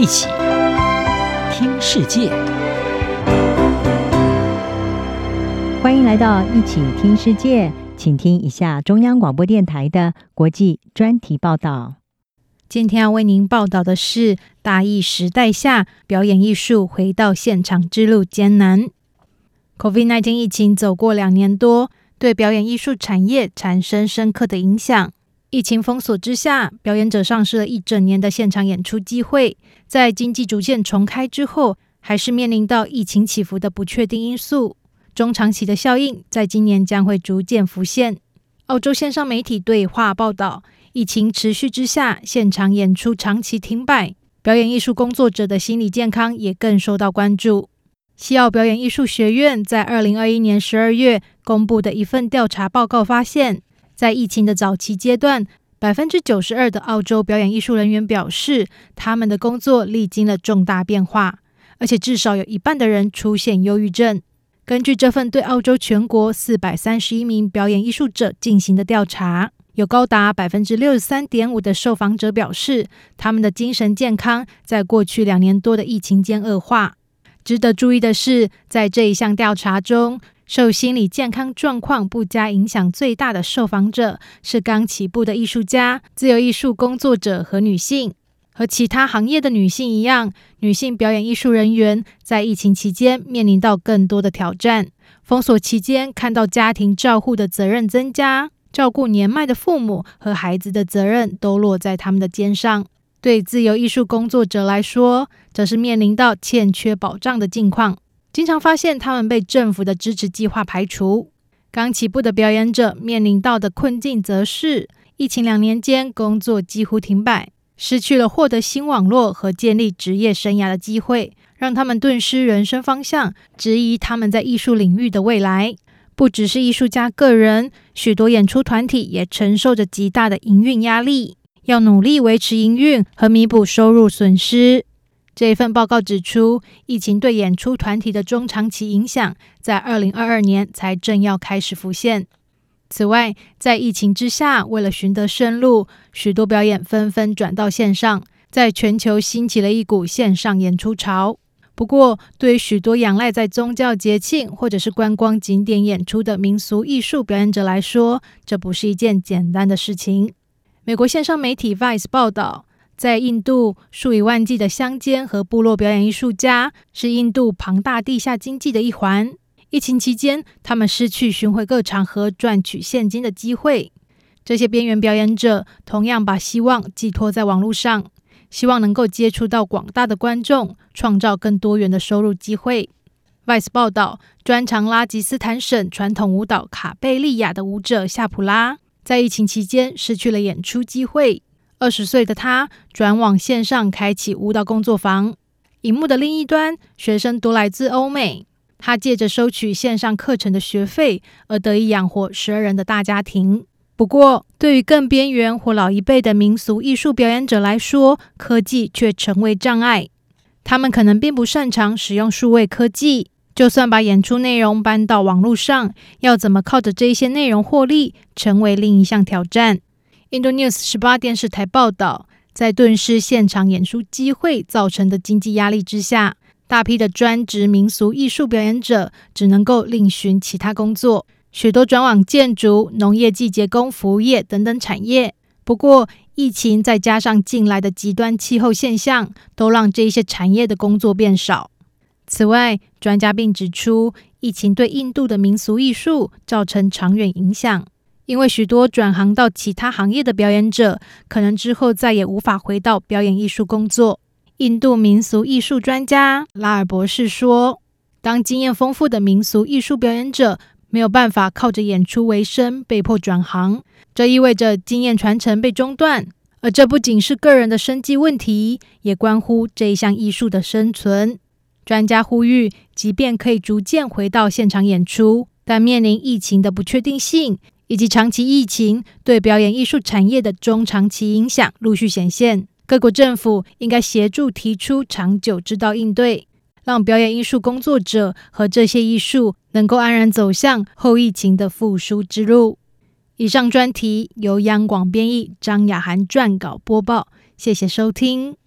一起听世界，欢迎来到一起听世界，请听一下中央广播电台的国际专题报道。今天要为您报道的是大疫时代下表演艺术回到现场之路艰难。COVID-19 疫情走过两年多，对表演艺术产业产生深刻的影响。疫情封锁之下，表演者丧失了一整年的现场演出机会。在经济逐渐重开之后，还是面临到疫情起伏的不确定因素。中长期的效应在今年将会逐渐浮现。澳洲线上媒体对话报道，疫情持续之下，现场演出长期停摆，表演艺术工作者的心理健康也更受到关注。西澳表演艺术学院在二零二一年十二月公布的一份调查报告发现，在疫情的早期阶段，百分之九十二的澳洲表演艺术人员表示，他们的工作历经了重大变化，而且至少有一半的人出现忧郁症。根据这份对澳洲全国四百三十一名表演艺术者进行的调查，有高达百分之六十三点五的受访者表示，他们的精神健康在过去两年多的疫情间恶化。值得注意的是，在这一项调查中，受心理健康状况不佳影响最大的受访者是刚起步的艺术家、自由艺术工作者和女性。和其他行业的女性一样，女性表演艺术人员在疫情期间面临到更多的挑战。封锁期间，看到家庭照护的责任增加，照顾年迈的父母和孩子的责任都落在他们的肩上。对自由艺术工作者来说，则是面临到欠缺保障的境况。经常发现他们被政府的支持计划排除。刚起步的表演者面临到的困境，则是疫情两年间工作几乎停摆，失去了获得新网络和建立职业生涯的机会，让他们顿失人生方向，质疑他们在艺术领域的未来。不只是艺术家个人，许多演出团体也承受着极大的营运压力，要努力维持营运和弥补收入损失。这一份报告指出，疫情对演出团体的中长期影响，在二零二二年才正要开始浮现。此外，在疫情之下，为了寻得生路，许多表演纷纷转到线上，在全球兴起了一股线上演出潮。不过，对于许多仰赖在宗教节庆或者是观光景点演出的民俗艺术表演者来说，这不是一件简单的事情。美国线上媒体 Vice 报道。在印度，数以万计的乡间和部落表演艺术家是印度庞大地下经济的一环。疫情期间，他们失去巡回各场合赚取现金的机会。这些边缘表演者同样把希望寄托在网络上，希望能够接触到广大的观众，创造更多元的收入机会。Vice 报道，专长拉吉斯坦省传统舞蹈卡贝利亚的舞者夏普拉，在疫情期间失去了演出机会。二十岁的他转往线上开启舞蹈工作坊，荧幕的另一端，学生多来自欧美。他借着收取线上课程的学费而得以养活十二人的大家庭。不过，对于更边缘或老一辈的民俗艺术表演者来说，科技却成为障碍。他们可能并不擅长使用数位科技，就算把演出内容搬到网络上，要怎么靠着这些内容获利，成为另一项挑战。印度 News 十八电视台报道，在顿失现场演出机会造成的经济压力之下，大批的专职民俗艺术表演者只能够另寻其他工作，许多转往建筑、农业、季节工、服务业等等产业。不过，疫情再加上近来的极端气候现象，都让这些产业的工作变少。此外，专家并指出，疫情对印度的民俗艺术造成长远影响。因为许多转行到其他行业的表演者，可能之后再也无法回到表演艺术工作。印度民俗艺术专家拉尔博士说：“当经验丰富的民俗艺术表演者没有办法靠着演出为生，被迫转行，这意味着经验传承被中断。而这不仅是个人的生计问题，也关乎这一项艺术的生存。”专家呼吁，即便可以逐渐回到现场演出，但面临疫情的不确定性。以及长期疫情对表演艺术产业的中长期影响陆续显现，各国政府应该协助提出长久之道应对，让表演艺术工作者和这些艺术能够安然走向后疫情的复苏之路。以上专题由央广编译，张雅涵撰稿播报，谢谢收听。